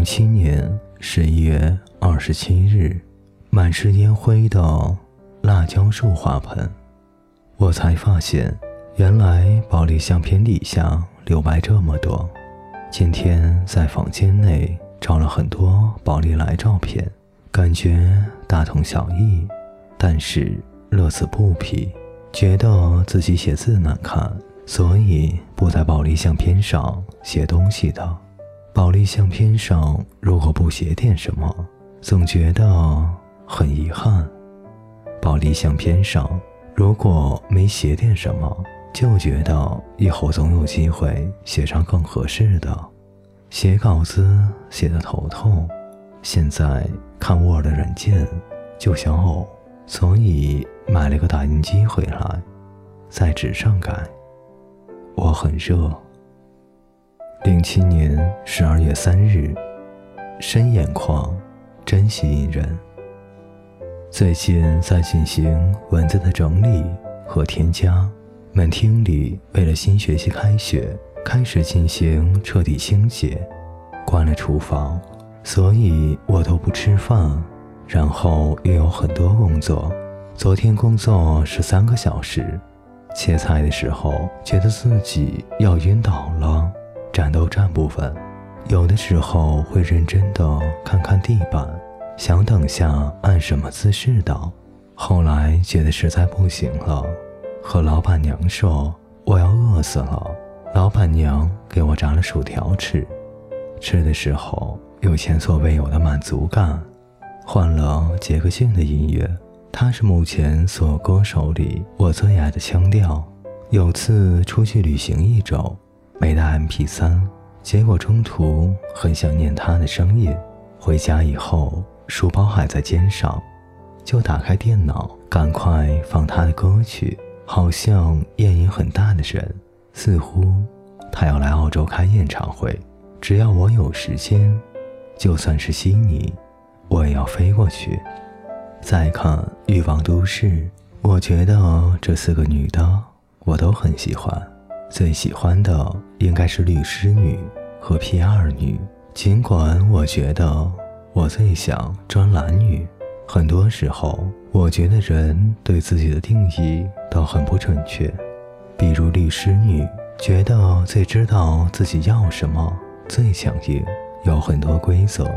零七年十一月二十七日，满是烟灰的辣椒树花盆，我才发现，原来保利相片底下留白这么多。今天在房间内照了很多宝丽来照片，感觉大同小异，但是乐此不疲，觉得自己写字难看，所以不在宝丽相片上写东西的。宝丽相片上如果不写点什么，总觉得很遗憾。宝丽相片上如果没写点什么，就觉得以后总有机会写上更合适的。写稿子写得头痛，现在看 Word 软件就想呕，所以买了个打印机回来，在纸上改。我很热。零七年十二月三日，深眼眶真吸引人。最近在进行文字的整理和添加。门厅里为了新学期开学，开始进行彻底清洁，关了厨房，所以我都不吃饭。然后又有很多工作。昨天工作十三个小时，切菜的时候觉得自己要晕倒了。战斗站不分，有的时候会认真的看看地板，想等下按什么姿势倒。后来觉得实在不行了，和老板娘说我要饿死了。老板娘给我炸了薯条吃，吃的时候有前所未有的满足感。换了杰克逊的音乐，他是目前所有歌手里我最爱的腔调。有次出去旅行一周。没带 MP3，结果中途很想念他的声音。回家以后，书包还在肩上，就打开电脑，赶快放他的歌曲。好像烟瘾很大的人，似乎他要来澳洲开演唱会。只要我有时间，就算是悉尼，我也要飞过去。再看《欲望都市》，我觉得这四个女的，我都很喜欢。最喜欢的应该是律师女和 P 二女，尽管我觉得我最想专栏女。很多时候，我觉得人对自己的定义都很不准确。比如律师女，觉得最知道自己要什么，最强硬，有很多规则，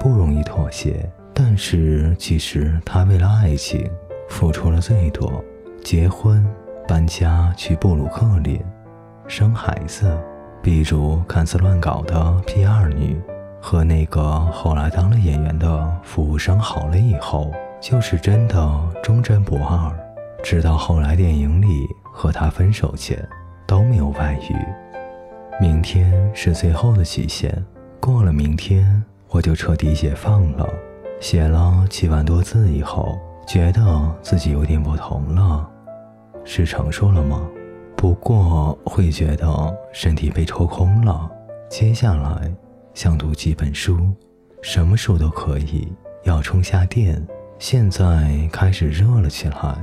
不容易妥协。但是其实她为了爱情付出了最多，结婚、搬家去布鲁克林。生孩子，比如看似乱搞的 P 二女，和那个后来当了演员的服务生好了以后，就是真的忠贞不二。直到后来电影里和他分手前，都没有外遇。明天是最后的期限，过了明天我就彻底解放了。写了七万多字以后，觉得自己有点不同了，是成熟了吗？不过会觉得身体被抽空了。接下来想读几本书，什么书都可以，要充下电。现在开始热了起来，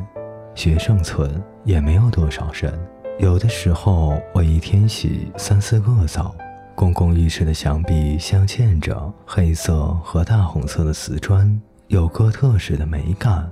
学生村也没有多少人。有的时候我一天洗三四个澡。公共浴室的墙壁镶嵌着黑色和大红色的瓷砖，有哥特式的美感。